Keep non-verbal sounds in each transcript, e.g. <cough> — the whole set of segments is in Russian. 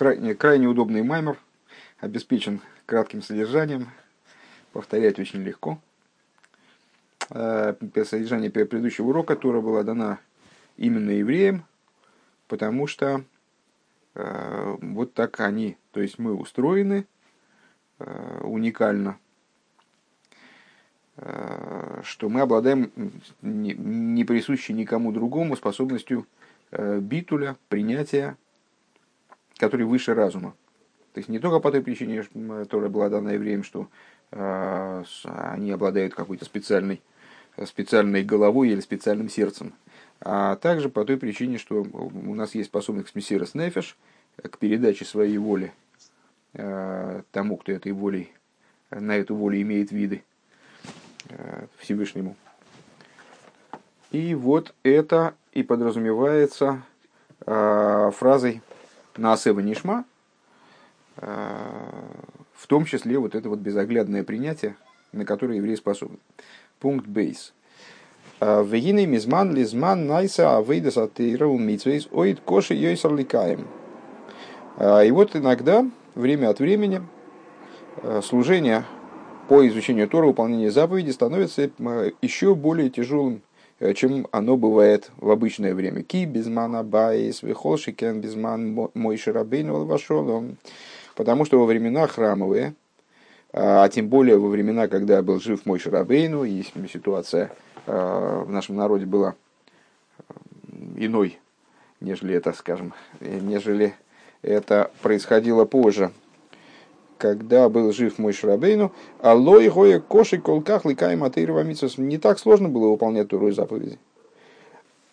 Крайне, крайне удобный маймер, обеспечен кратким содержанием, повторять очень легко. Э, содержание предыдущего урока, которое была дана именно евреям, потому что э, вот так они, то есть мы устроены э, уникально, что мы обладаем не присущей никому другому способностью битуля, принятия, который выше разума. То есть не только по той причине, которая была дана евреям, что они обладают какой-то специальной специальной головой или специальным сердцем, а также по той причине, что у нас есть способность мессирос нефеш к передаче своей воли э, тому, кто этой волей, на эту волю имеет виды э, Всевышнему. И вот это и подразумевается э, фразой «наасева нишма», в том числе вот это вот безоглядное принятие, на которое еврей способен. Пункт бейс. Вегины мизман лизман найса авейдас атеира умитвейс оид коши йойсар ликаем. И вот иногда, время от времени, э, служение по изучению Тора, выполнение заповедей становится э, еще более тяжелым, э, чем оно бывает в обычное время. Ки безмана баис, вихолшикен безман мой шарабейн вошел. Потому что во времена храмовые, а тем более во времена, когда был жив мой Шарабейну, и ситуация э, в нашем народе была э, иной, нежели это, скажем, нежели это происходило позже, когда был жив мой Шарабейну, аллой гоя коши колках ликай матырва не так сложно было выполнять Туру заповеди.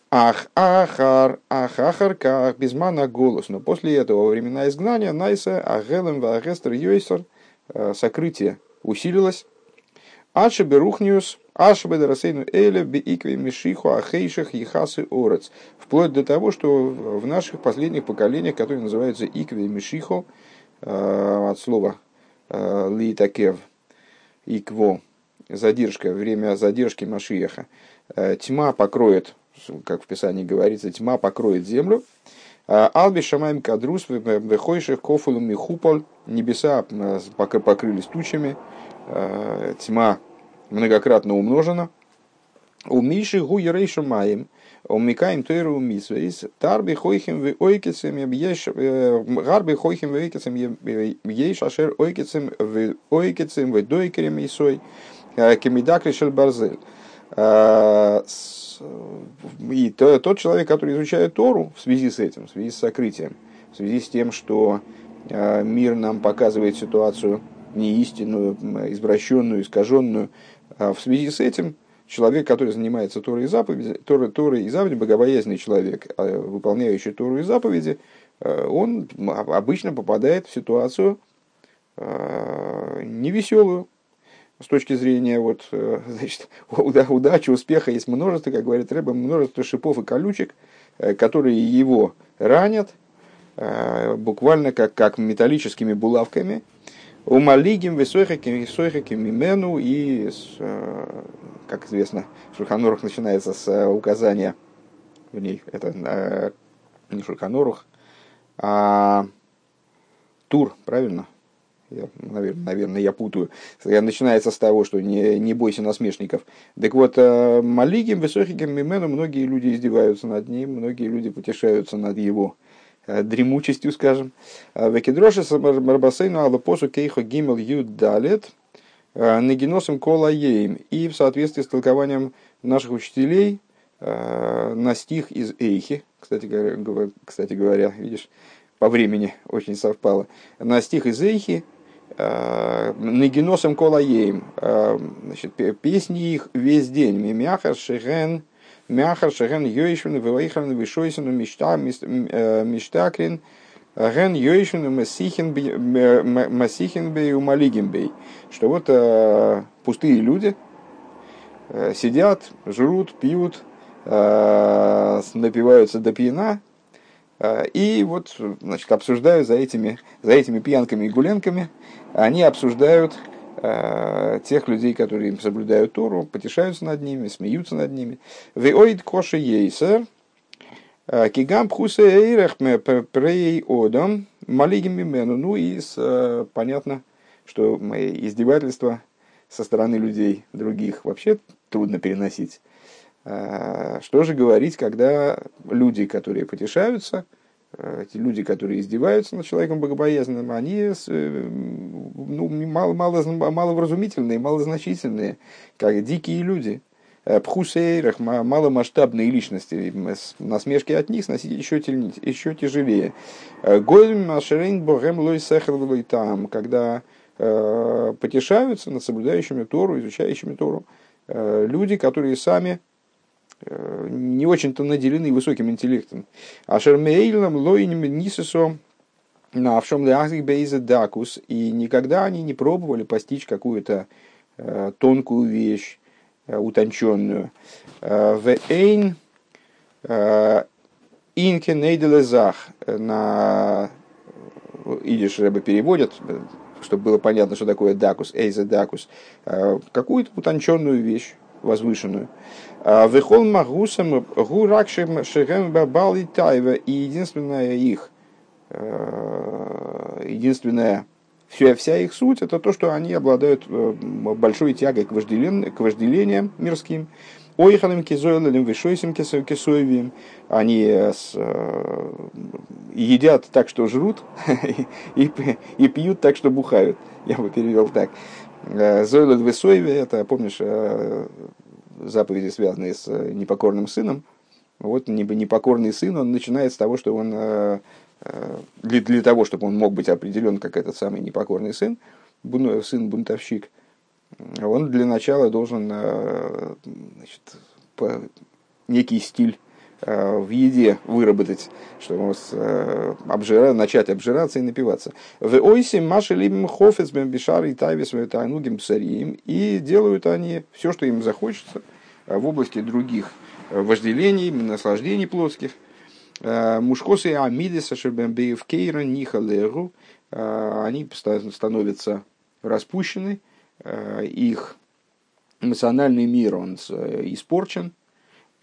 Ах, ахар, ах, без мана голос. Но после этого, во времена изгнания, найса, агелем, вагестер, йойсер – Э, сокрытие усилилось. Ача берухниус, аша бедарасейну эля икве мишиху ахейших ехасы орец. Вплоть до того, что в наших последних поколениях, которые называются икве мишиху, от слова э, литакев, икво, задержка, время задержки Машиеха, тьма покроет, как в Писании говорится, тьма покроет землю, Алби Шамаем Кадрус, Вехойших, Кофулу Михуполь, небеса покрылись тучами, э, тьма многократно умножена. У Миши Гу Ерейшу Маем, Умикаем Тойру Мисвейс, Тарби Хойхим в Ойкицем, э, Гарби Хойхим в Ойкицем, Ейш Ашер Ойкицем в Ойкицем, в Дойкерем Исой, э, Кемидакли Барзель. И тот человек, который изучает Тору в связи с этим, в связи с сокрытием, в связи с тем, что мир нам показывает ситуацию неистинную, извращенную, искаженную, в связи с этим человек, который занимается Торой и заповеди, Торой, Торой и заповеди, богобоязненный человек, а, выполняющий Тору и заповеди, он обычно попадает в ситуацию невеселую, с точки зрения вот, э, <laughs> значит, удачи, успеха есть множество, как говорит Рэба, множество шипов и колючек, э, которые его ранят, э, буквально как, как металлическими булавками. У малигим высойхаким высойхаким мимену и, как известно, Шульханорух начинается с указания, в ней это не Шульханорух, а Тур, правильно? Я, наверное, наверное, я путаю. Я начинается с того, что не, не бойся насмешников. Так вот, э, Малигим, Высохиким, Мимену, многие люди издеваются над ним, многие люди потешаются над его э, дремучестью, скажем. А Векидроши Марбасейну Алапосу Кейхо Гимел Юд Далет э, Нагиносом Кола Ейм. И в соответствии с толкованием наших учителей на стих из Эйхи, кстати говоря, кстати говоря, видишь, по времени очень совпало, на стих из Эйхи, Э, Нагиносом колаеем, э, значит, песни их весь день. Мимяхар шеген, мяхар шеген йойшвен, вилайхарн, вишойсен, мечта, э, мечтакрин, ген йойшвен, масихин, масихин бей, умалигин бей. Что вот пустые люди сидят, жрут, пьют, напиваются до пьяна, и вот, значит, обсуждают за этими, за этими пьянками и гуленками, они обсуждают э, тех людей, которые им соблюдают Тору, потешаются над ними, смеются над ними. Веоид коши ейсер, э, кигам пхусе эйрех прей одам, Малигим Мимену. Ну и с, понятно, что издевательства со стороны людей других вообще трудно переносить. Что же говорить, когда люди, которые потешаются, эти люди, которые издеваются над человеком богобоязненным, они ну, мало, мало, маловразумительные, малозначительные, как дикие люди – Э, пхусейрах, маломасштабные личности, насмешки от них сносить еще, еще тяжелее. Э, Гольм Ашерейн Богем Лой там, когда э, потешаются над соблюдающими Тору, изучающими Тору, люди, которые сами не очень-то наделены высоким интеллектом. Ашермейлам Лойним Нисесо Навшом Бейза Дакус, и никогда они не пробовали постичь какую-то тонкую вещь, Э, утонченную. Э, в эйн э, инке нейделезах на идиш рыба переводят, чтобы было понятно, что такое дакус, эйза дакус, какую-то утонченную вещь, возвышенную. Вехол магусам гуракшим шерем бабали тайва. И единственное их, единственное Вся, вся их суть это то, что они обладают э, большой тягой к, вожделен, к вожделениям мирским. Ойхалем кизойлем вишойсим кисоевим. Они э, с, э, едят так, что жрут, <laughs> и, и пьют так, что бухают. Я бы перевел так. Зойлет висоеве, это, помнишь, заповеди, связанные с непокорным сыном. Вот непокорный сын, он начинает с того, что он Э, для, для того, чтобы он мог быть определен как этот самый непокорный сын, сын-бунтовщик, он для начала должен э, значит, некий стиль э, в еде выработать, чтобы обжира, начать обжираться и напиваться. В ойсе маши либим хофец бишар и тайвис тайнугим псарием. И делают они все, что им захочется в области других вожделений, наслаждений плотских – Э, Мушкосы Амидиса Шербембеев Кейра Нихалеру, э, они становятся распущены, э, их эмоциональный мир, он испорчен,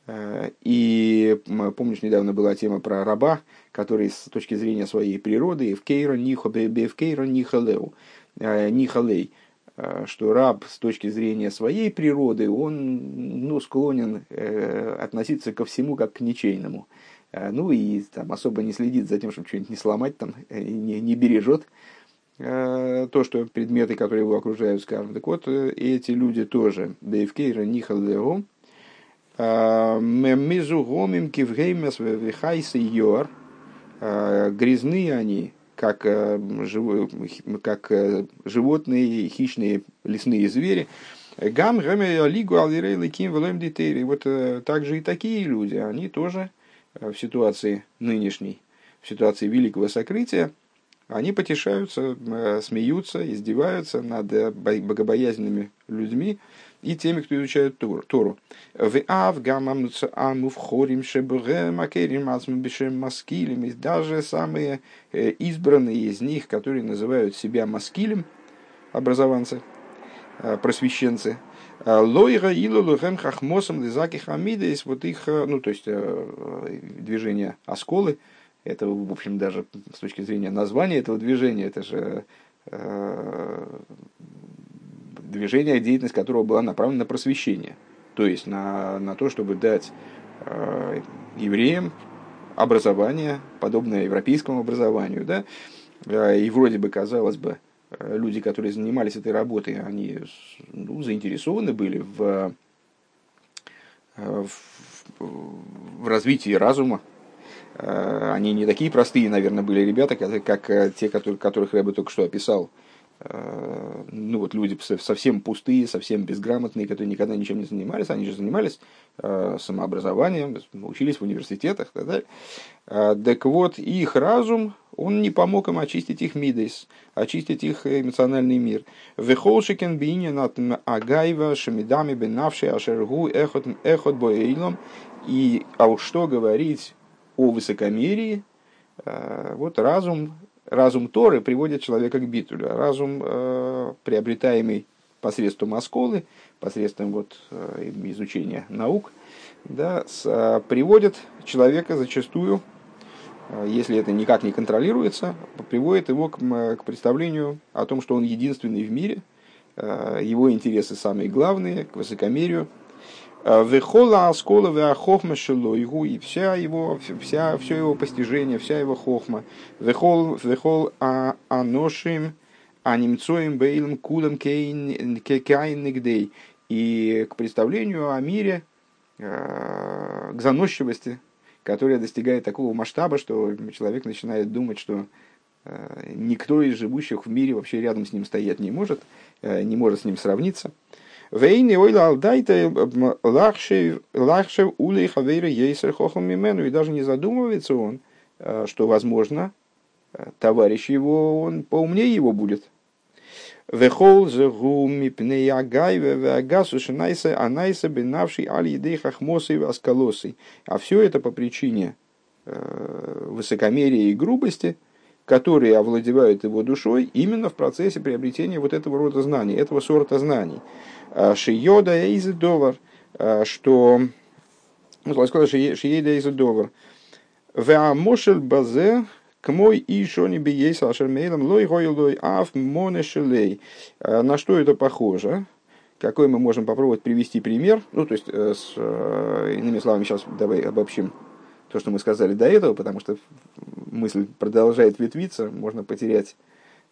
и помнишь, недавно была тема про раба, который с точки зрения своей природы в Кейра Нихалеу, Нихалей, что раб с точки зрения своей природы, он ну, склонен относиться ко всему как к ничейному. Э, ну и там особо не следит за тем, чтобы что-нибудь не сломать, там, э, не, не бережет э, то, что предметы, которые его окружают, скажем. Так вот, эти люди тоже, Бейвкейра Нихалдео, Мезу Гомим Кивгеймес Вихайсы Йор, грязны они, как, как животные, хищные лесные звери, Гам, Гаме, Лигу, Алирей, Ликим, Велем, Дитейри. Вот также и такие люди, они тоже Э, в ситуации нынешней, в ситуации великого сокрытия, они потешаются, э, смеются, издеваются над э, богобоязненными людьми и теми, кто изучает Тору. В даже самые избранные из них, которые называют себя маскилем, образованцы, просвещенцы, Лойра илу лухем хахмосом лизаки хамидес, вот их, э, ну, то есть э, движение осколы, это, в общем, даже с точки зрения названия этого движения, это же э, движение, деятельность которого была направлена на просвещение, то есть на, на то, чтобы дать э, евреям образование, подобное европейскому образованию, да, и вроде бы, казалось бы, Э, люди, которые занимались этой работой, они ну, заинтересованы были в, э, в, в развитии разума. Э, они не такие простые, наверное, были ребята, как, те, которых я бы только что описал. Ну вот люди совсем пустые, совсем безграмотные, которые никогда ничем не занимались, они же занимались самообразованием, учились в университетах и так далее. Так вот, их разум, он не помог им очистить их мидейс, очистить их эмоциональный мир. Вехолшикен бинин от агаева шамидами бенавший ашергу эхот, эхот боейлом. И, а уж что говорить о высокомерии, э, вот разум, разум Торы приводит человека к битулю. Разум, э, приобретаемый посредством осколы, посредством вот, э, изучения наук, да, с, приводит человека зачастую если это никак не контролируется, приводит его к, к представлению о том, что он единственный в мире, его интересы самые главные, к высокомерию. Вехола аскола веахохма шелойгу, и вся его, вся, все его постижение, вся его хохма. Вехол, вехол а аношим, а немцоим бейлом кулам кейн. И к представлению о мире, к заносчивости, которая достигает такого масштаба, что человек начинает думать, что э, никто из живущих в мире вообще рядом с ним стоять не может, э, не может с ним сравниться. Вейни ойла алдайта лахшев улей хавейра ейсер хохам мимену. И даже не задумывается он, э, что, возможно, товарищ его, он поумнее его будет. Вехол зегу мипней агай вегасу шинайса анайса бенавший аль едей хахмосы. А все это по причине э, высокомерия и грубости, которые овладевают его душой именно в процессе приобретения вот этого рода знаний, этого сорта знаний. А шиода эйзедовар, а что... Ну, сказал, шиеда эйзедовар. Веамошель базе к мой и шони биейс ашермейлом лой гой лой аф монешелей. А на что это похоже? Какой мы можем попробовать привести пример? Ну, то есть, э, с, э, иными словами, сейчас давай обобщим то, что мы сказали до этого, потому что мысль продолжает ветвиться, можно потерять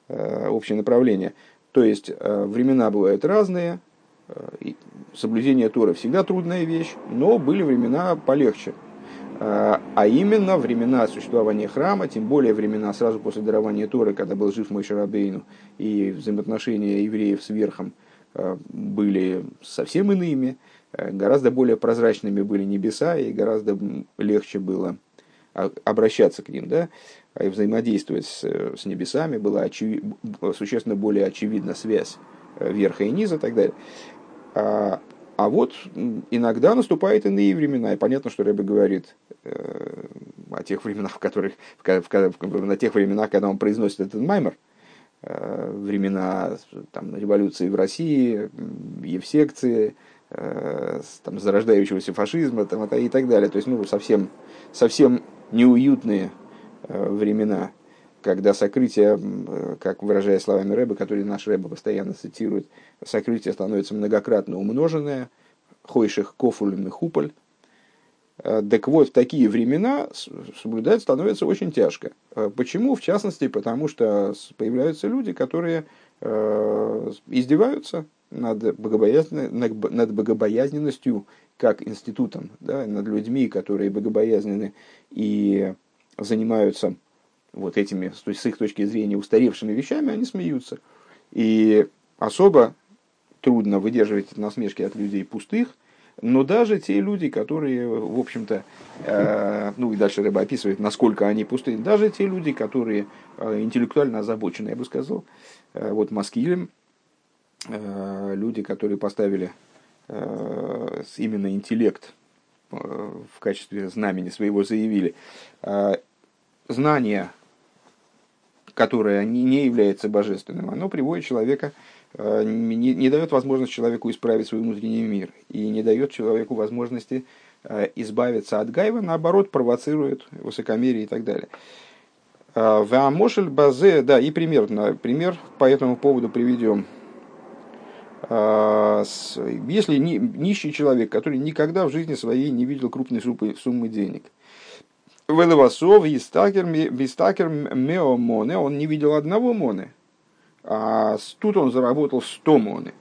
э, общее направление. То есть, времена бывают разные, соблюдение Тора всегда трудная вещь, но были времена полегче. А, именно времена существования храма, тем более времена сразу после дарования Торы, когда был жив мой Шарабейну, и взаимоотношения евреев с верхом были совсем иными, гораздо более прозрачными были небеса, и гораздо легче было обращаться к ним, да, и взаимодействовать с, с небесами, была очевид... существенно более очевидна связь верха и низа и так далее. А вот иногда наступают иные времена, и понятно, что Рэбе говорит э, о тех временах, в которых, в, в, в, на тех временах, когда он произносит этот маймер, э, времена там, революции в России, евсекции, э, там, зарождающегося фашизма там, и так далее. То есть, ну, совсем, совсем неуютные э, времена когда сокрытие, э, как выражая словами Рэба, который наш Рэба постоянно цитирует, сокрытие становится многократно умноженное, хойших кофулем и хуполь. Э, так вот, в такие времена соблюдать становится очень тяжко. Почему? В частности, потому что появляются люди, которые издеваются над, над богобоязненностью как институтом, да, над людьми, которые богобоязнены и занимаются вот этими, то есть с их точки зрения, устаревшими вещами, они смеются. И особо трудно выдерживать насмешки от людей пустых, но даже те люди, которые, в общем-то, э, ну и дальше Рыба описывает, насколько они пустые, даже те люди, которые э, интеллектуально озабочены, я бы сказал, э, вот Маскилем, э, люди, которые поставили э, именно интеллект э, в качестве знамени своего заявили, э, знания которое не является божественным, оно приводит человека, э, не, не дает возможность человеку исправить свой внутренний мир и не дает человеку возможности э, избавиться от гайва, наоборот, провоцирует высокомерие и так далее. Э, Ваамошель базе, да, и пример, пример по этому поводу приведем. Если нищий человек, который никогда в жизни своей не видел крупной суммы денег – Велевасов, Вистакер, Мео Моне, он не видел одного Моны, а тут он заработал 100 Моны,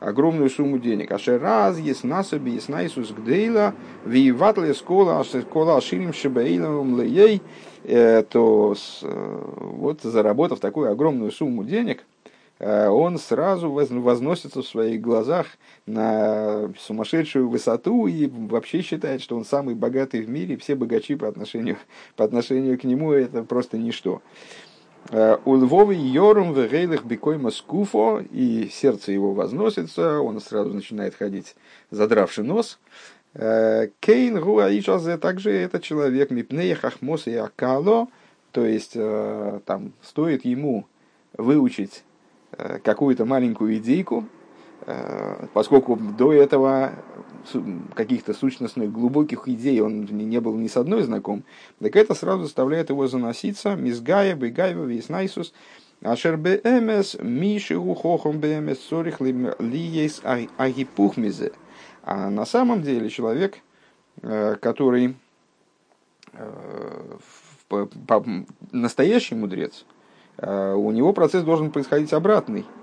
огромную сумму денег. А раз есть насоби, есть найсус гдейла, виеватле скола, скола ширим шебейлом лей, э, то э, вот заработав такую огромную сумму денег, Э, он сразу возносится в своих глазах на сумасшедшую высоту и вообще считает, что он самый богатый в мире, все богачи по отношению, по отношению к нему это просто ничто. Э, у Львовы Йорум в Бикой Маскуфо, и сердце его возносится, он сразу начинает ходить, задравший нос. Э, Кейн Руаишазе, также это человек Мипнея Хахмос и Акало, то есть там стоит ему выучить Э, какую-то маленькую идейку, поскольку до этого каких-то сущностных глубоких идей он не был ни с одной знаком, так это сразу заставляет его заноситься. Мизгая, бегайва, виснайсус, ашер бэмс, миши ухохом бэмс, сорих лиес агипухмизе. А на самом деле человек, э, который э, настоящий мудрец, э, у него процесс должен происходить обратный –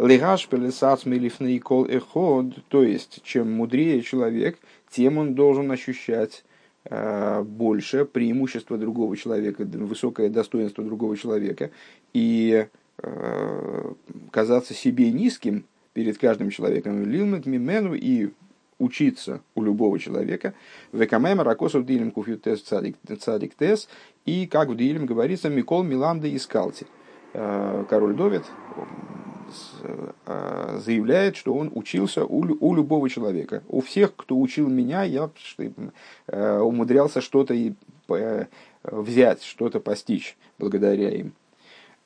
Легаш пелесац милифный кол эход, то есть, чем мудрее человек, тем он должен ощущать э, больше преимущество другого человека, высокое достоинство другого человека, и э, казаться себе низким перед каждым человеком, лилмет мимену и учиться у любого человека. Векамема ракосов дилем куфютес цадик тес. И как в дилем говорится, Микол Миланда искалти. Э, король Довид заявляет, что он учился у, у любого человека. У всех, кто учил меня, я э, умудрялся что-то э, взять, что-то постичь благодаря им.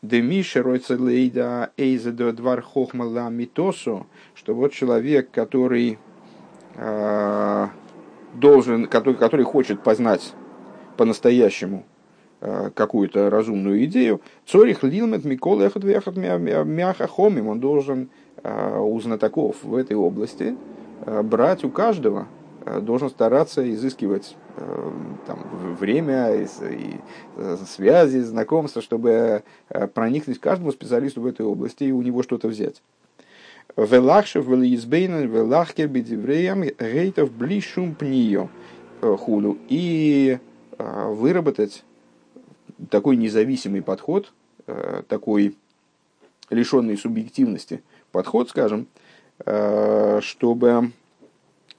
Демиша Ройцелейда Эйзедо Двар Хохмала Митосу, что вот человек, который должен, который, который хочет познать по-настоящему Э, какую-то разумную идею, Цорих Лилмет Микол Эхот Вехот Мяхахомим, он должен э, у знатоков в этой области э, брать у каждого, должен стараться изыскивать там, время и, и связи, знакомства, чтобы проникнуть каждому специалисту в этой области и у него что-то взять. Велахшев, велизбейнен, велахкер, бедивреям, гейтов, блишум пнио, худу. И выработать такой независимый подход, э, такой лишенный субъективности подход, скажем, э, чтобы,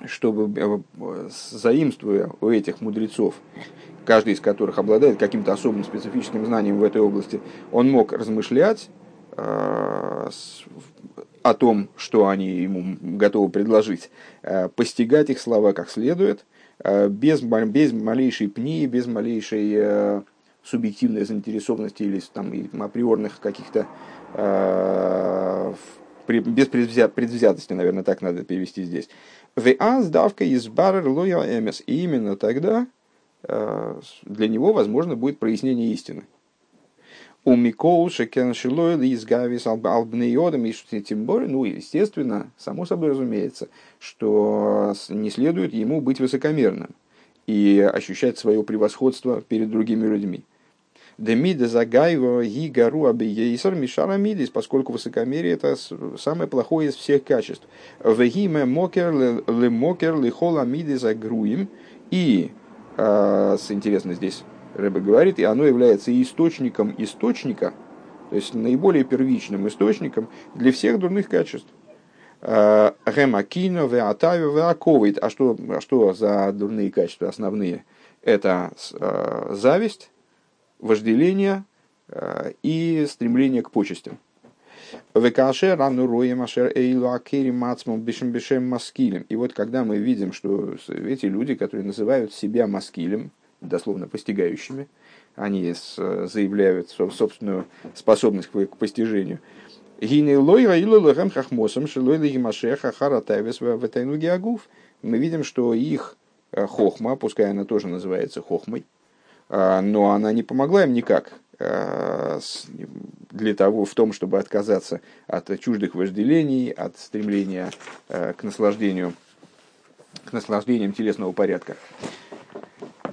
чтобы э, заимствуя у этих мудрецов, каждый из которых обладает каким-то особым специфическим знанием в этой области, он мог размышлять о том, что они ему готовы предложить, постигать их слова как следует, без, без малейшей пни, без малейшей субъективной заинтересованности или там, априорных каких-то э, без предвзятости, наверное, так надо перевести здесь. Веаз давка из барер эмес. И именно тогда э, для него возможно будет прояснение истины. У Микол Шекен Шилойл из Гавис Албнеодом и тем более, ну, естественно, само собой разумеется, что не следует ему быть высокомерным и ощущать свое превосходство перед другими людьми. Демида загайва ги гару абиейсар мишара мидис, поскольку высокомерие это самое плохое из всех качеств. Вегиме мокер ле мокер ле хола мидис агруим. И, э, интересно здесь Рэбе говорит, и оно является источником источника, то есть наиболее первичным источником для всех дурных качеств. Гемакино, веатаве, веаковит. А что, а что за дурные качества основные? Это э, зависть, вожделение э, и стремление к почестям. Векаше рану роем ашер эйлу акери мацмом бишем бишем маскилем. И вот когда мы видим, что эти люди, которые называют себя маскилем, дословно постигающими, они заявляют собственную способность к постижению. Мы видим, что их э, хохма, пускай она тоже называется хохмой, но она не помогла им никак а, для того, в том, чтобы отказаться от чуждых вожделений, от стремления а, к наслаждению, к наслаждениям телесного порядка.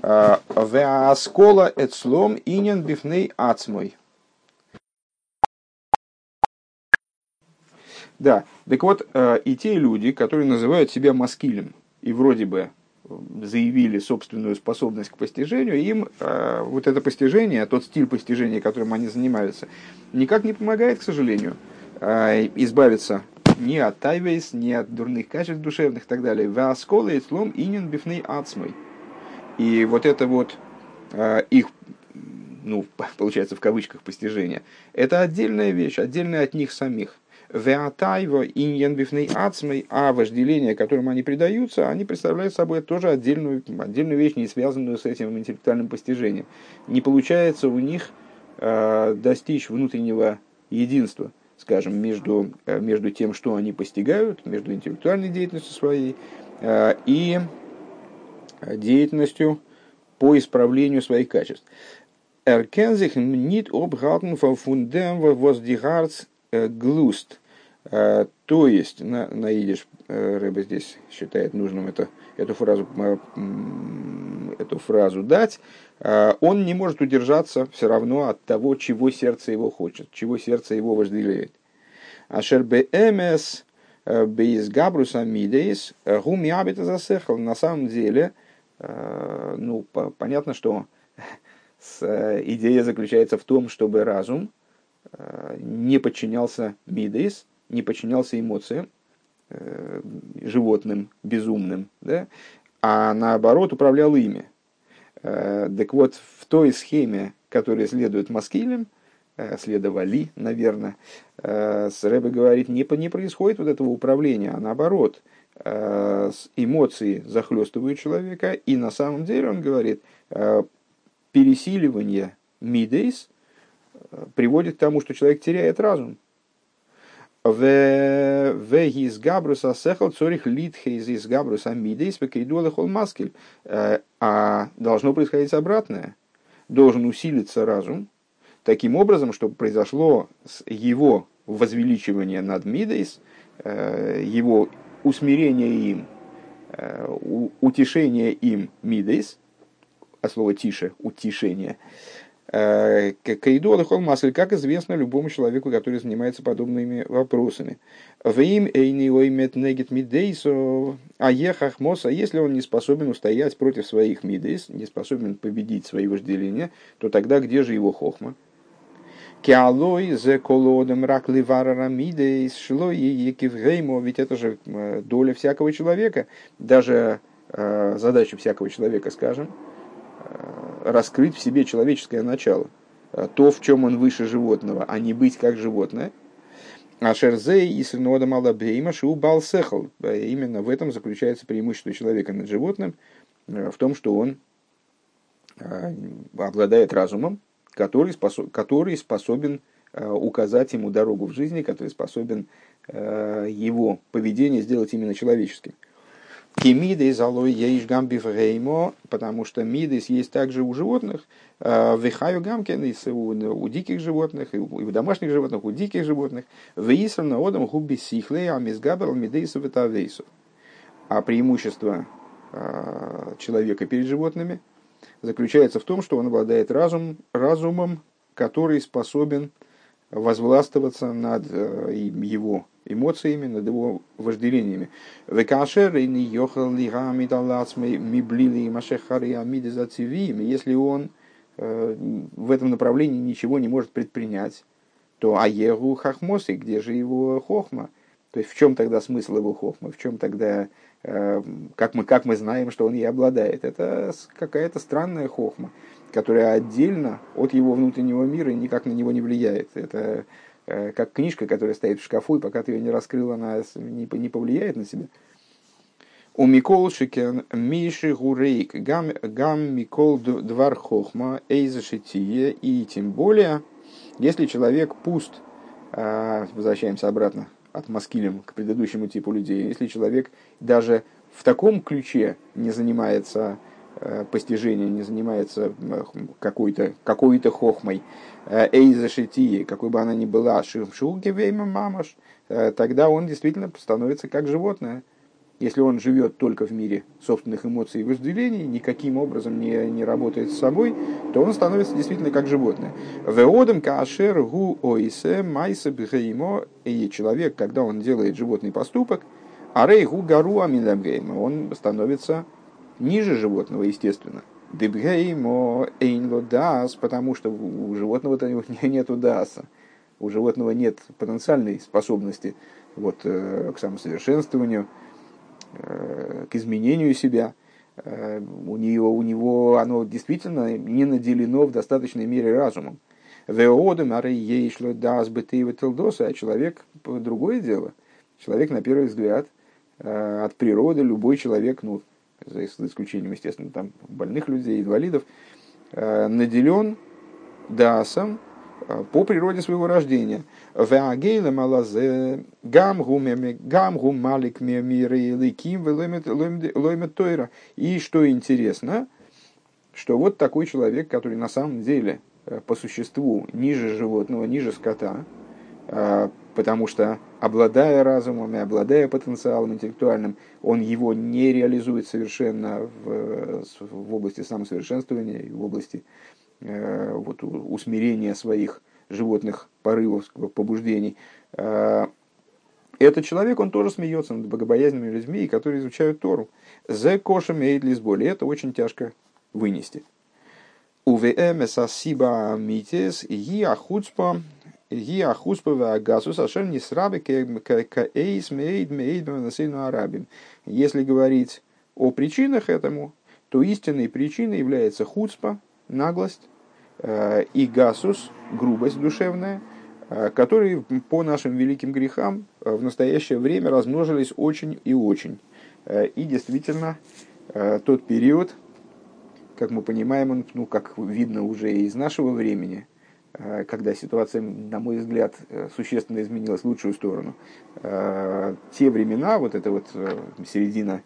Веаскола эцлом инен бифней ацмой. Да, так вот, и те люди, которые называют себя маскилем, и вроде бы заявили собственную способность к постижению, им э, вот это постижение, тот стиль постижения, которым они занимаются, никак не помогает, к сожалению, э, избавиться ни от тайвейс, ни от дурных качеств душевных и так далее. Васкола и слом инин бифней ацмой. И вот это вот э, их, ну, <laughs> получается в кавычках постижение, это отдельная вещь, отдельная от них самих. Веатайво иньен бифней ацмей, а вожделения, которым они предаются, они представляют собой тоже отдельную, отдельную вещь, не связанную с этим интеллектуальным постижением. Не получается у них э, достичь внутреннего единства скажем, между, между тем, что они постигают, между интеллектуальной деятельностью своей и деятельностью по исправлению своих качеств. Erken нит обгалтен von fundem was die Harz glust. То есть, на, на идиш Рэбе здесь считает нужным это, эту, фразу, эту фразу дать, он не может удержаться все равно от того, чего сердце его хочет, чего сердце его вожделеет. Ашер бмс бейс габрус амидейс гум ябита засехал. На самом деле, ну, понятно, что <laughs> Э, идея заключается в том, чтобы разум э, не подчинялся мидейс, не подчинялся эмоциям, э, животным, безумным, да? а наоборот управлял ими. Так вот, в той схеме, которая следует Маскилем, следовали, наверное, Рэбе говорит, не, не происходит вот этого управления, а наоборот, эмоции захлестывают человека, и на самом деле, он говорит, пересиливание мидейс э, приводит к тому, что человек теряет разум. В из габруса сехал цорих литхейз из габруса мидейс пекейдуала холмаскель. Э, а должно происходить обратное. Должен усилиться разум таким образом, чтобы произошло его возвеличивание над мидейс, э, его усмирение им, утешение им мидейс, а слово тише, утишение. Э, Каиду Алехол Масль, как известно любому человеку, который занимается подобными вопросами. Вим эйни оймет негет мидейсо, а ехах моса, если он не способен устоять против своих мидейс, не способен победить свои вожделения, то тогда где же его хохма? Киалой зе колодом рак ливара мидейс шло и екивгеймо, ведь это же э, доля всякого человека, даже э, задача всякого человека, скажем, раскрыть в себе человеческое начало, э, то, в чем он выше животного, а не быть как животное. А шерзей и сынода малабейма шиубал сехал. Э, именно в этом заключается преимущество человека над животным, э, в том, что он обладает разумом, который, способ, который способен указать ему дорогу в жизни, который способен его поведение сделать именно человеческим. Кемидейс алой еиш гамби вреймо, потому что мидейс есть также у животных, э, вихаю гамкен у, у диких животных, и у, и домашних животных, у диких животных, вейсом на одам губи сихлей, а мизгабел мидейсу ветавейсу. А преимущество э, человека перед животными заключается в том, что он обладает разум, разумом, который способен возвластвоваться над э, его эмоциями, над его вожделениями. Векашер и не йохал ли миблили машехари амидизацивим. Если он э, в этом направлении ничего не может предпринять, то аегу хахмосы, где же его хохма? То есть в чем тогда смысл его хохма? В чем тогда, э, как мы, как мы знаем, что он ей обладает? Это какая-то странная хохма, которая отдельно от его внутреннего мира и никак на него не влияет. Это как книжка, которая стоит в шкафу, и пока ты ее не раскрыл, она не, не повлияет на себя. У Микол Шикен Миши Гурейк Гам, гам Микол Двар Хохма Эйзашитие и тем более, если человек пуст, а, возвращаемся обратно от Маскилем к предыдущему типу людей, если человек даже в таком ключе не занимается Э, постижения не занимается э, какой-то какой хохмой, э, эйза шитии, какой бы она ни была, шилки вейма мамаш, тогда он действительно становится как животное. Если он живет только в мире собственных эмоций и вожделений, никаким образом не, не работает с собой, то он становится действительно как животное. Веодом кашер гу ойсе майса бхеймо, и человек, когда он делает животный поступок, арей гу гару амилабгейма, он становится ниже животного, естественно. Дебгеймо эйнло дас, потому что у животного-то <laughs> нет даса. У животного нет потенциальной способности вот, э, к самосовершенствованию, э, к изменению себя. Э, у, нее, у него оно действительно не наделено в достаточной мере разумом. Веодем аре ейшло дас бетейва телдоса, а человек другое дело. Человек, на первый взгляд, от природы, любой человек, ну, за исключением, естественно, там больных людей, инвалидов, э, наделен дасом, по природе своего рождения. И что интересно, что вот такой человек, который на самом деле по существу ниже животного, ниже скота, потому что обладая разумом и обладая потенциалом интеллектуальным, он его не реализует совершенно в, в области самосовершенствования в области э, вот, усмирения своих животных порывов, побуждений. Э, этот человек, он тоже смеется над богобоязненными людьми, которые изучают Тору. «Зе коша мейд лизболи» – это очень тяжко вынести. УВМ сасиба митес и ахуцпа Ги ахуспова агасус ашер не срабы каэйс мейд мейд насильно арабим. Если говорить о причинах этому, то истинной причиной является хуцпа, наглость, э, и гасус, грубость душевная, э, которые по нашим великим грехам э, в настоящее время размножились очень и очень. И действительно, тот период, как мы понимаем, он, ну, как видно уже из нашего времени – когда ситуация, на мой взгляд, э, существенно изменилась в лучшую сторону. Э, те времена, вот это вот середина,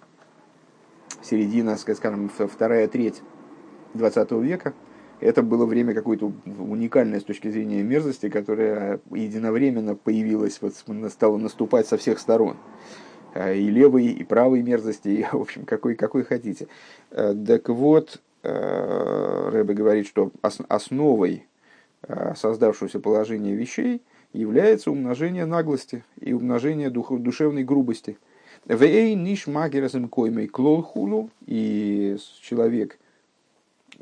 середина, скажем, вторая треть 20 века, это было время какое-то уникальное с точки зрения мерзости, которое единовременно появилось, вот стало наступать со всех сторон. И левой, и правой мерзости, и, <laughs> в общем, какой, какой хотите. Так вот, Рэбе говорит, что основой Э, создавшегося положения вещей является умножение наглости и умножение дух, душевной грубости. Вей ниш магерасом коймей клолхулу, и человек,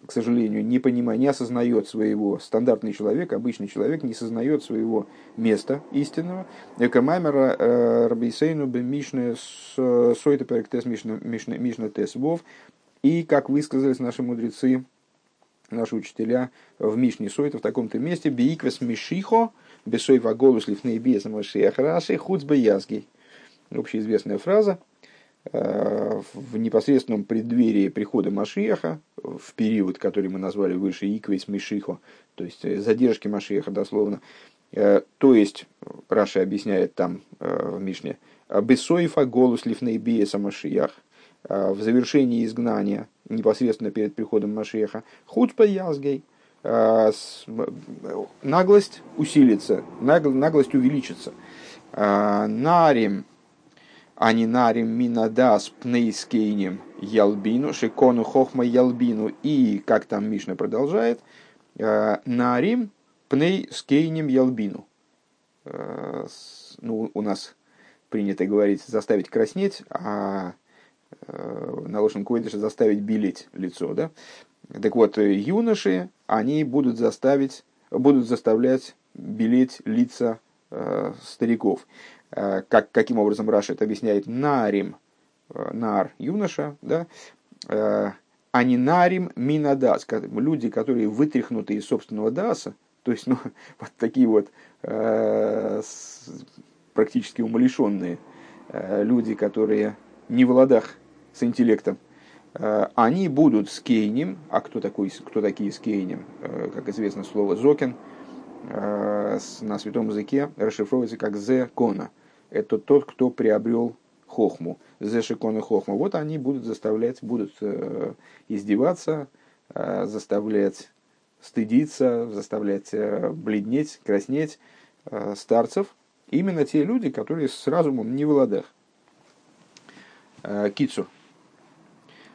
к сожалению, не понимая, не осознает своего, стандартный человек, обычный человек, не осознает своего места истинного. Экомаймера э, Рабисейну бы Мишне Сойта Перектес Мишна Тес Вов, и, как высказались наши мудрецы, наши учителя в Мишне Сойта в таком-то месте, бииквес мишихо, бесой ваголус лифней биес машиях раши, хуцбе язгей. Общеизвестная фраза. Э, в непосредственном преддверии прихода Машиаха, в период, который мы назвали выше Иквис Мишихо, то есть э, задержки Машиаха дословно, э, то есть, Раша объясняет там в Мишне, Бесоифа голос лифней биеса Машиях, в завершении изгнания непосредственно перед приходом Машеха, худпа язгей, а, наглость усилится, наглость увеличится. Нарим, а не нарим минадас пнейскейнем ялбину, шикону хохма ялбину. И, как там Мишна продолжает, нарим пней скейнем ялбину. Ну, у нас принято говорить заставить краснеть, а Э, на лошадь койдыша заставить белеть лицо, да? Так вот, э, юноши, они будут заставить, будут заставлять белеть лица э, стариков. Э, как, каким образом Раша это объясняет? Нарим, э, нар, юноша, да? Э, а не нарим минадас, люди, которые вытряхнуты из собственного даса, то есть, <laughs> ну, вот такие вот э, практически умалишенные э, люди, которые не в ладах с интеллектом, э, они будут скейнем, а кто, такой, кто такие скейнем, э, как известно слово зокен, э, на святом языке расшифровывается как зе кона. Это тот, кто приобрел хохму, зе шикона хохму. Вот они будут заставлять, будут издеваться, заставлять стыдиться, заставлять бледнеть, краснеть старцев. Именно те люди, которые с разумом не в ладах. Кицу.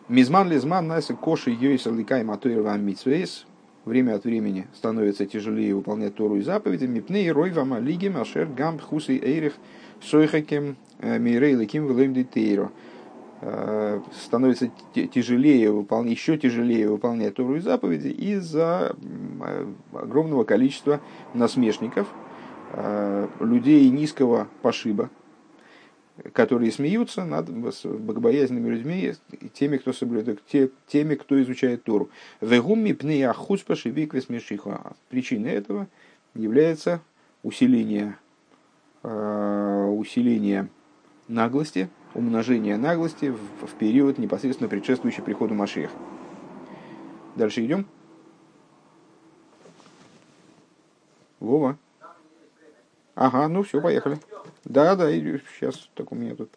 Мизман лизман найса коши йойса ликай матуир вам митсвейс. Время от времени становится тяжелее выполнять Тору и заповеди. Мипны и рой вам алигим ашер гам хусы эйрих сойхакем э, мирей ликим влэм детейро. Э, становится тяжелее выполнять, еще тяжелее выполнять Тору и заповеди из-за э, огромного количества насмешников, людей низкого пошиба, которые смеются над богобоязненными людьми, теми, кто соблюдает, те, теми, кто изучает Тору. Вегумми пнея хуцпа шибиквес мешиха. Причиной этого является усиление, э, усиление наглости, умножение наглости в, в период непосредственно предшествующий приходу Машеха. Дальше идем. Вова. Ага, ну все, поехали. Да, да, сейчас так у меня тут.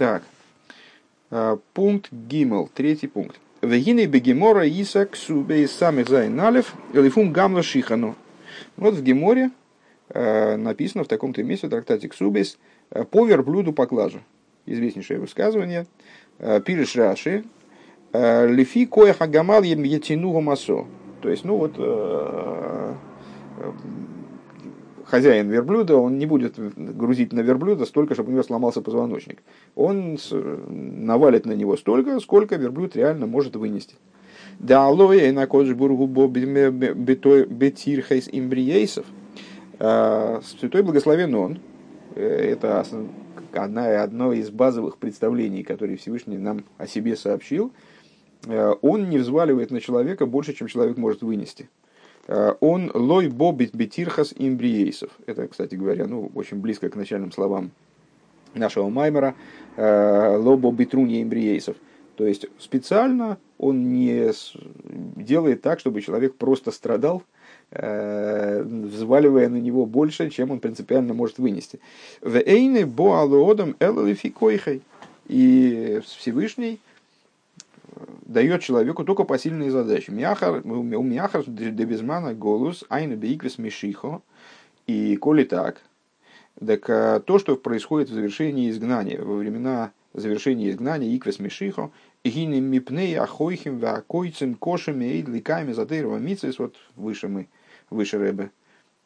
Так. А, пункт Гимл, третий пункт. Вегины бегемора иса ксубе из самых зайналев элифун гамла шихану. Вот в Геморе э, написано в таком-то месте в трактате Ксубес э, по верблюду поклажу. Известнейшее высказывание. Пириш Раши. Лифи коя хагамал ем етинугу масо. То есть, ну вот, хозяин верблюда, он не будет грузить на верблюда столько, чтобы у него сломался позвоночник. Он навалит на него столько, сколько верблюд реально может вынести. Да алоэ на коджбургу бетирхейс имбриейсов. А, святой благословен он. Э, это одна, одно из базовых представлений, которые Всевышний нам о себе сообщил. Э, он не взваливает на человека больше, чем человек может вынести. Э, он лой бобит бетирхас имбриейсов. Это, кстати говоря, ну, очень близко к начальным словам нашего Маймера. Э, лобо битруни имбриейсов. То есть специально он не делает так, чтобы человек просто страдал, взваливая на него больше, чем он принципиально может вынести. В эйне боалуодам элалификойхай. И Всевышний дает человеку только посильные задачи. Мяхар, у мяхар дебезмана голос, айна бейквис мишихо. И коли так, так э, то, что происходит в завершении изгнания, во времена завершения изгнания, иквес мишихо, гинем мипней ахойхим вакойцем кошами эйд ликами задырова митсвис, вот выше мы, выше Рэбе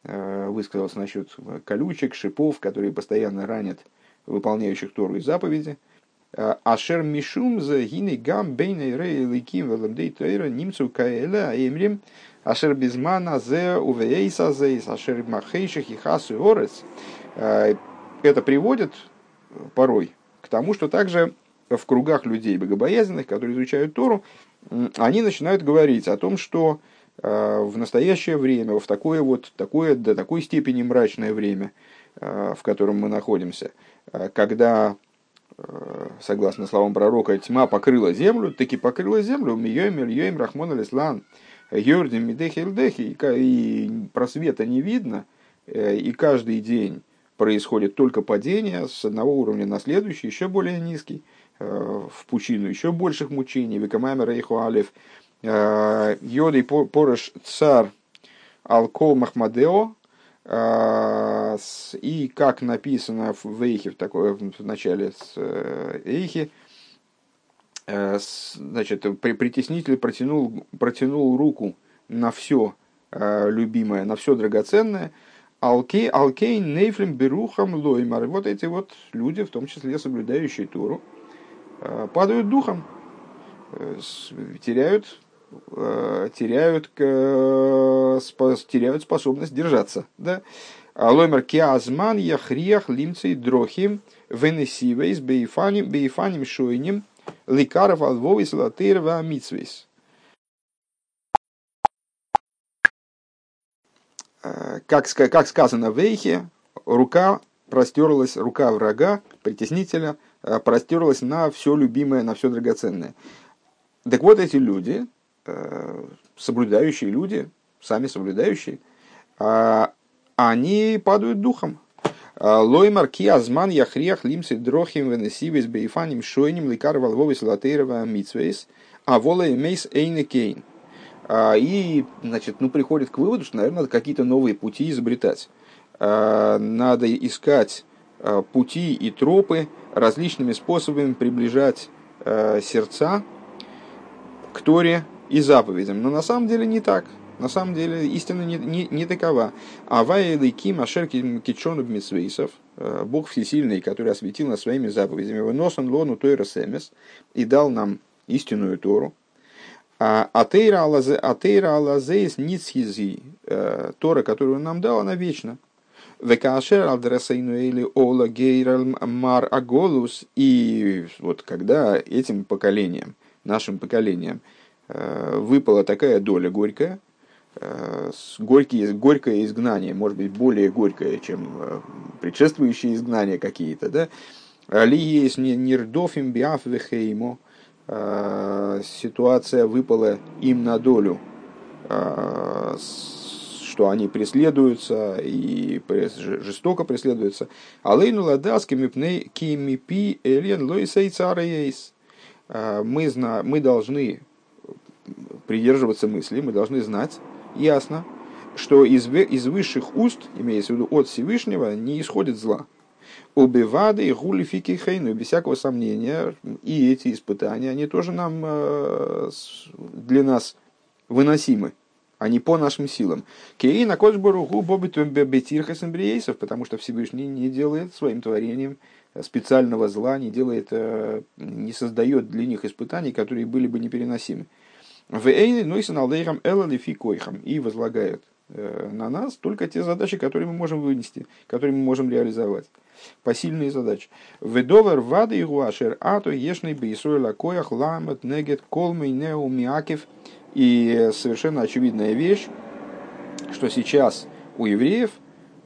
э, высказался насчет колючек, шипов, которые постоянно ранят выполняющих Тору и заповеди – Ашер мишум за гины гам бейной рей ликим велемдей тойра немцу каэля аемрим ашер безмана зе увейса зе ашер махейших и хасу орес. Это приводит порой к тому, что также в кругах людей богобоязненных, которые изучают Тору, они начинают говорить о том, что в настоящее время, в такое вот, такое, до такой степени мрачное время, в котором мы находимся, когда Э, согласно словам пророка, тьма покрыла землю, таки покрыла землю, миём, ильём, рахмон, алислан, йордим, мидехи, эльдехи, и просвета не видно, э, и каждый день происходит только падение с одного уровня на следующий, еще более низкий, э, в пучину еще больших мучений, векамамер рейху алев, йодой порыш цар алкол махмадео, и как написано в Эйхе, в, такой, в начале с э, Эйхи, э, значит, притеснитель протянул, протянул руку на все э, любимое, на все драгоценное, Алкей, Алкейн, Нейфлем, Берухам, Лоймар. Вот эти вот люди, в том числе соблюдающие Туру, падают духом, теряют теряют, теряют способность держаться. Да? Лоймер киазман яхриях лимцей дрохим венесивейс бейфаним бейфаним шойним ликаров алвовис латырва митсвейс. Э, как, как сказано в Эйхе, рука простерлась, рука врага, притеснителя, э, простерлась на все любимое, на все драгоценное. Так вот эти люди, Э, соблюдающие люди, сами соблюдающие, а, они падают духом. А, Лоймар киазман яхриях лимсы дрохим венесивис бейфаним шойним ликар волвовис латейрова митсвейс, а вола мейс эйне кейн. А, и, значит, ну, приходит к выводу, что, наверное, надо какие-то новые пути изобретать. Надо искать пути и тропы различными способами приближать сердца к Торе, и заповедям. Но на самом деле не так. На самом деле истина не, не, не такова. А вайлы ким ашер кичону митсвейсов, э, Бог всесильный, который осветил нас своими заповедями, выносом лону тойра семес и дал нам истинную Тору. А атейра алазеис ницхизи, э, Тора, которую он нам дал, она вечна. Векашер алдрасейну или ола гейрал мар аголус. И вот когда этим поколением, нашим поколением, выпала такая доля горькая, э, горькие, горькое изгнание, может быть, более горькое, чем э, предшествующие изгнания какие-то, да, ли есть нирдофим биаф вехеймо, ситуация выпала им на долю, что они преследуются и жестоко преследуются. Алейну ладас кимипней кимипи элен лойсей Мы, зна, мы должны придерживаться мысли, мы должны знать ясно, что из, из высших уст, имеется в виду от Всевышнего, не исходит зла. Убивады и гулифики хейну, без всякого сомнения, и эти испытания, они тоже нам, э, для нас выносимы, они по нашим силам. Кей на бетирхас эмбриейсов, потому что Всевышний не делает своим творением специального зла, не делает, э, не создает для них испытаний, которые были бы непереносимы. В Эйне Нойсен Алдейрам Элла Лифи Койхам и возлагает э, на нас только те задачи, которые мы можем вынести, которые мы можем реализовать. Посильные задачи. Ведовер вады и гуашер ато ешный бейсуэла коях ламет негет колмей неу миакев. И совершенно очевидная вещь, что сейчас у евреев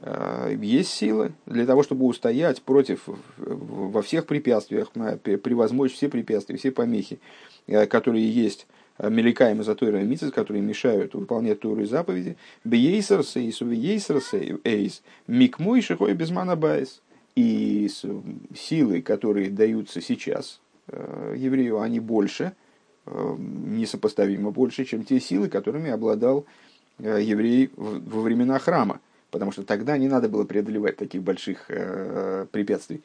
э, есть силы для того, чтобы устоять против во всех препятствиях, превозмочь все препятствия, все помехи, э, которые есть меликаем из Атойра Мицис, которые мешают выполнять Туру и заповеди, ביתר שאת, וביתר עז, מכמו שהיה בזמן הבית. И силы, которые даются сейчас э, еврею, они больше, э, несопоставимо больше, чем те силы, которыми обладал э, еврей во времена храма. Потому что тогда не надо было преодолевать таких больших препятствий.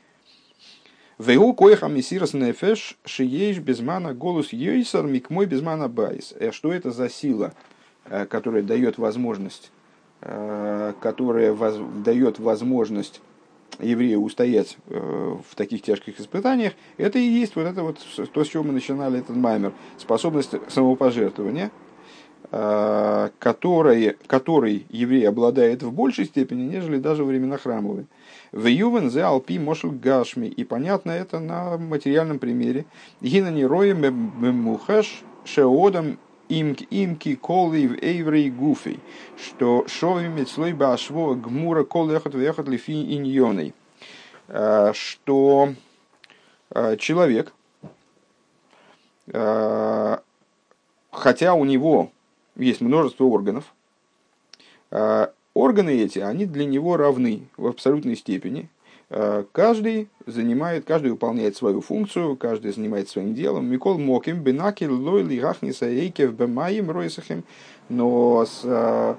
והוא כח המסירת נפש שיש בזמן הגלות יותר מכמו בזמן הבית. Э, что это за сила, э, которая дает возможность, э, которая воз, дает возможность еврею устоять в таких тяжких испытаниях, это и есть вот это вот то, с чего мы начинали этот маймер, способность самопожертвования, который, который еврей обладает в большей степени, нежели даже во времена храмовые. В Ювен зе алпи мошел гашми. И понятно это на материальном примере. Гинани роем мухаш шеодам имки имки колы в эйврей гуфей, что шови мецлой башво гмура кол ехот вехот лифи иньоной, э, что э, человек, э, хотя у него есть множество органов, Органы эти, они для него равны в абсолютной степени. Э, каждый занимает, каждый выполняет свою функцию, каждый занимается своим делом. Микол Моким, Бенакер, Лойли, Рахниса, Эйкев, Бемаим, Ройсахим. Но с, <laughs> э,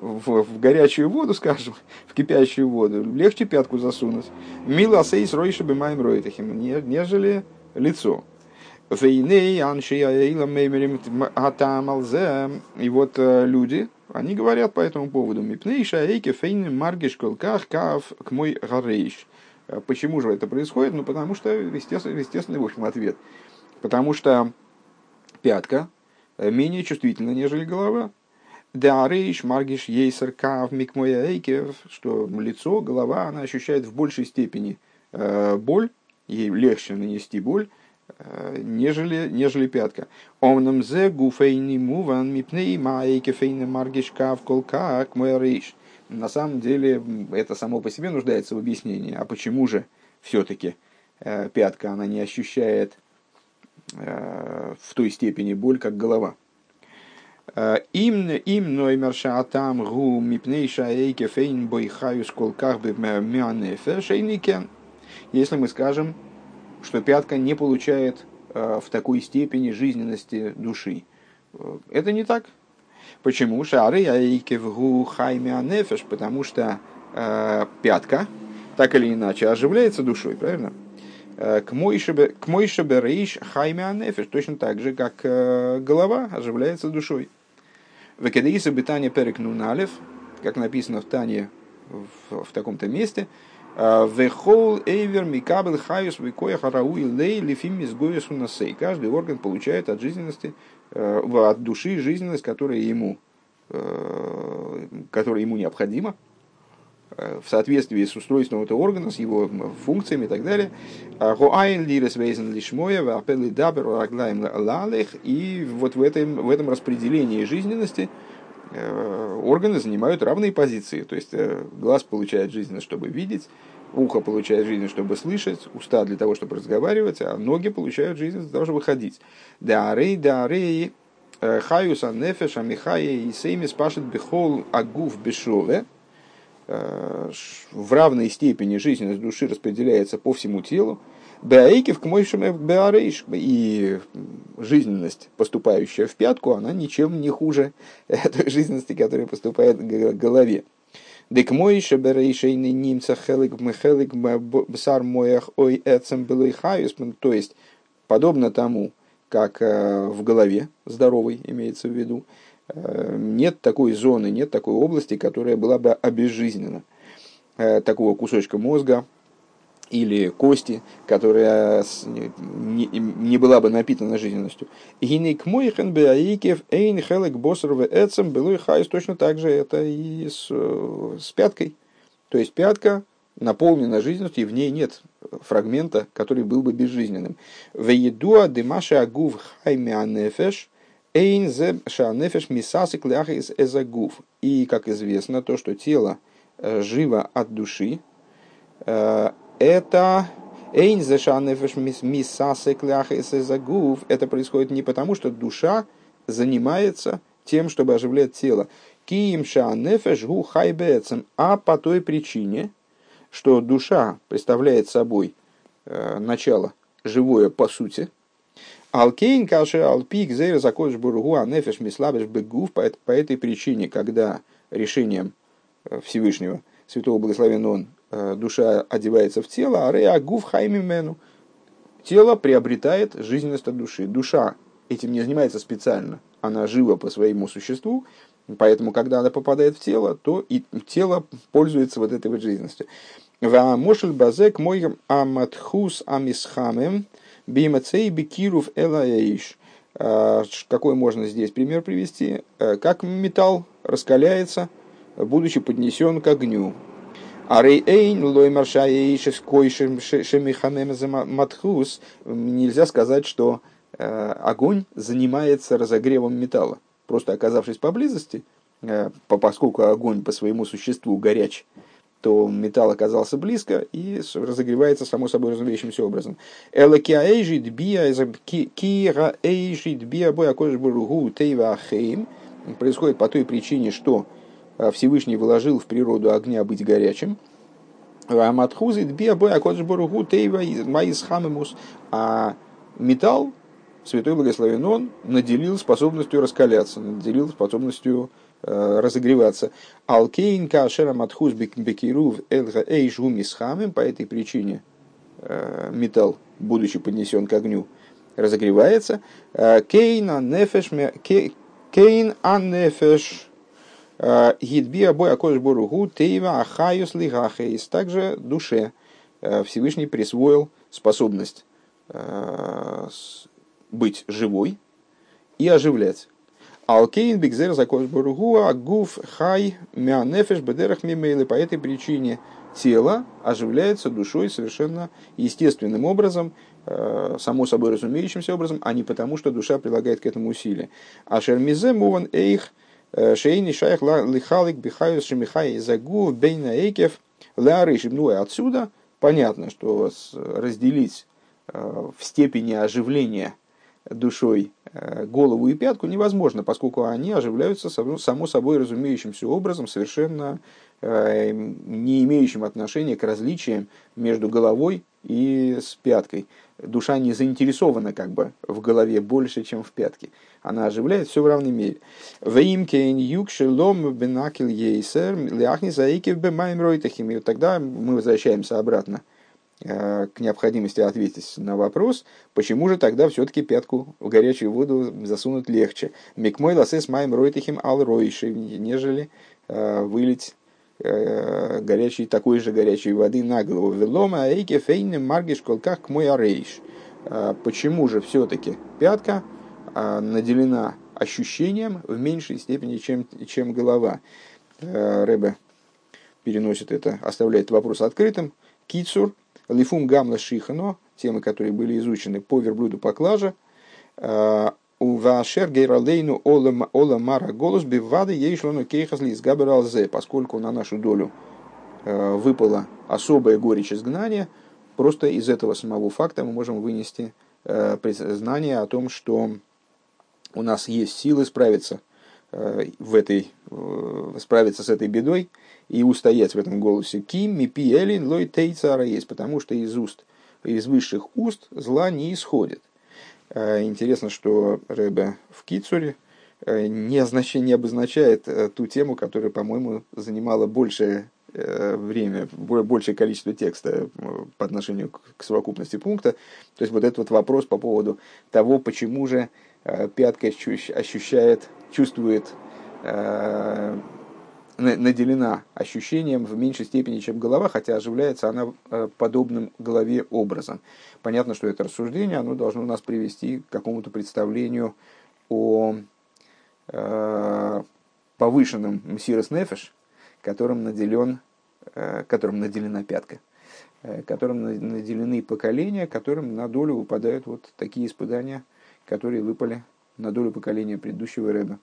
в, в горячую воду, скажем, в кипящую воду, легче пятку засунуть. Мила сейс ройша бемаем ройтахим, нежели лицо. И вот э, люди, они говорят по этому поводу. Мипнейша эйке фейны маргиш колках кав к мой гарейш. Э, почему же это происходит? Ну, потому что, естественно, естественный, в общем, ответ. Потому что пятка э, менее чувствительна, нежели голова. Да рейш маргиш ейсер кав микмоя эйке, что лицо, голова, она ощущает в большей степени боль, ей легче нанести боль, Э, нежели, нежели пятка. Омнам зе гуфейни муван мипней маэйке фейне маргишка в колка рейш. На самом деле это само по себе нуждается в объяснении. А почему же все-таки э, пятка она не ощущает э, в той степени боль, как голова? Им им ноймерша атам гу мипнейша эйке фейн бойхаю сколках бы мянефе шейникен. Если мы скажем, что пятка не получает э, в такой степени жизненности души. Э, это не так. Почему? Шары яикевгу хайме анефеш, потому что э, пятка так или иначе оживляется душой, правильно? Э, к мойшебе рейш хайме анефеш, точно так же, как голова оживляется душой. В Экедеиса Бетания Перек Нуналев, как написано в Тане в, в таком-то месте, Вехол эйвер микабел хаюс викоя харауи лей лифим изгоюс унасей. Каждый орган получает от жизненности, э, от души жизненность, которая ему, э, которая ему необходима э, в соответствии с устройством этого органа, с его функциями и так далее. И вот в этом, в этом распределении жизненности органы занимают равные позиции. То есть глаз получает жизненность, чтобы видеть, ухо получает жизнь, чтобы слышать, уста для того, чтобы разговаривать, а ноги получают жизнь для того, чтобы ходить. Да арей, да арей, э, хаюса нефеша михая и сейми спашет бихол агув бешове. Э, в равной степени жизненность души распределяется по всему телу. Беаикив к беарейш. И жизненность, поступающая в пятку, она ничем не хуже той жизненности, которая поступает к голове. Дек мой шеберейшейный немца хелик мхелик бсар моях ой эцем было То есть, подобно тому, как э, в голове здоровой имеется в виду, э, нет такой зоны, нет такой области, которая была бы обезжизнена. Э, такого кусочка мозга, или кости, которая не, была бы напитана жизненностью. הנה אין חלק בשר ועצם בלא חיות точно так же это и с, с пяткой. То есть пятка наполнена жизненностью, и в ней нет фрагмента, который был бы безжизненным. Веедуа демаша агув хайме эйн зе шанефеш мисасик ляхис эзагув. И, как известно, то, что тело э, живо от души, э, это это происходит не потому, что душа занимается тем, чтобы оживлять тело. А по той причине, что душа представляет собой э, начало живое по сути. Алкейн каши алпик зейр закодыш бургу анефеш мислабеш бегув по этой причине, когда решением э, Всевышнего, Святого Благословенного Он, Э, душа одевается в тело, а реа гуф хаймимену. Тело приобретает жизненность от души. Душа этим не занимается специально. Она жива по своему существу, поэтому, когда она попадает в тело, то и тело пользуется вот этой вот жизненностью. Ваамошель базек мой аматхус амисхамем бимацей бикиров элаэйш. Э, какой можно здесь пример привести? Э, как металл раскаляется, будучи поднесен к огню. Арей эйн лой маршаейшес койшем матхус. Нельзя сказать, что э, огонь занимается разогревом металла. Просто оказавшись поблизости, э, поскольку огонь по своему существу горяч, то металл оказался близко и разогревается само собой разумеющимся образом. Элакиа эйжит бия кира эйжит ахейм происходит по той причине, что а Всевышний вложил в природу огня быть горячим. А металл, святой благословен он, наделил способностью раскаляться, наделил способностью э, разогреваться. Алкейн кашера матхуз бекирув элга эйшгу мисхамем, по этой причине э, металл, будучи поднесен к огню, разогревается. Э, кейн анефеш кейн анефеш Гидби обой акош боругу тейва ахаюс лигахейс. Также душе э, Всевышний присвоил способность э, быть живой и оживлять. Алкейн бигзер закош боругу агуф хай мянефеш бедерах мимейлы. По этой причине тело оживляется душой совершенно естественным образом, э, само собой разумеющимся образом, а не потому, что душа прилагает к этому усилия. А шермизе муван эйх – Шейни шайх лихалик бихайус шемихай загу бейна эйкев лярышим. Ну и отсюда понятно, что разделить э, в степени оживления душой э, голову и пятку невозможно, поскольку они оживляются само собой разумеющимся образом, совершенно э, не имеющим отношения к различиям между головой и с пяткой. Душа не заинтересована как бы в голове больше, чем в пятке. Она оживляет все в равной мере. И тогда мы возвращаемся обратно э, к необходимости ответить на вопрос, почему же тогда все-таки пятку в горячую воду засунуть легче. Микмой ласес майм ройтахим ал ройши, нежели э, вылить горячей, такой же горячей воды на голову. Велома айке фейне маргиш как мой арейш. Э, почему же все-таки пятка э, наделена ощущением в меньшей степени, чем, чем голова? Рэбе переносит это, оставляет вопрос открытым. Кицур, лифум гамла шихано, темы, которые были изучены по верблюду поклажа, у Вашер Гейралейну Ола Мара Голос Бивады Ейшлону Кейхазли из Габералзе, поскольку на нашу долю выпала особая горечь изгнания, просто из этого самого факта мы можем вынести знание о том, что у нас есть силы справиться в этой, справиться с этой бедой и устоять в этом голосе. Ким, мипи, элин, лой, тейцара есть, потому что из уст, из высших уст зла не исходит. Интересно, что Рэбе в Кицуре, Э, не, не обозначает э, ту тему, которая, по-моему, занимала большее э, время, большее количество текста по отношению к совокупности пункта. То есть вот этот вот вопрос по поводу того, почему же пятка ощущает, чувствует, наделена ощущением в меньшей степени, чем голова, хотя оживляется она подобным голове образом. Понятно, что это рассуждение, оно должно нас привести к какому-то представлению о Э, повышенным мсирос нефеш, которым наделен, э, которым наделена пятка, э, которым наделены поколения, которым на долю выпадают вот такие испытания, которые выпали на долю поколения предыдущего Рэба.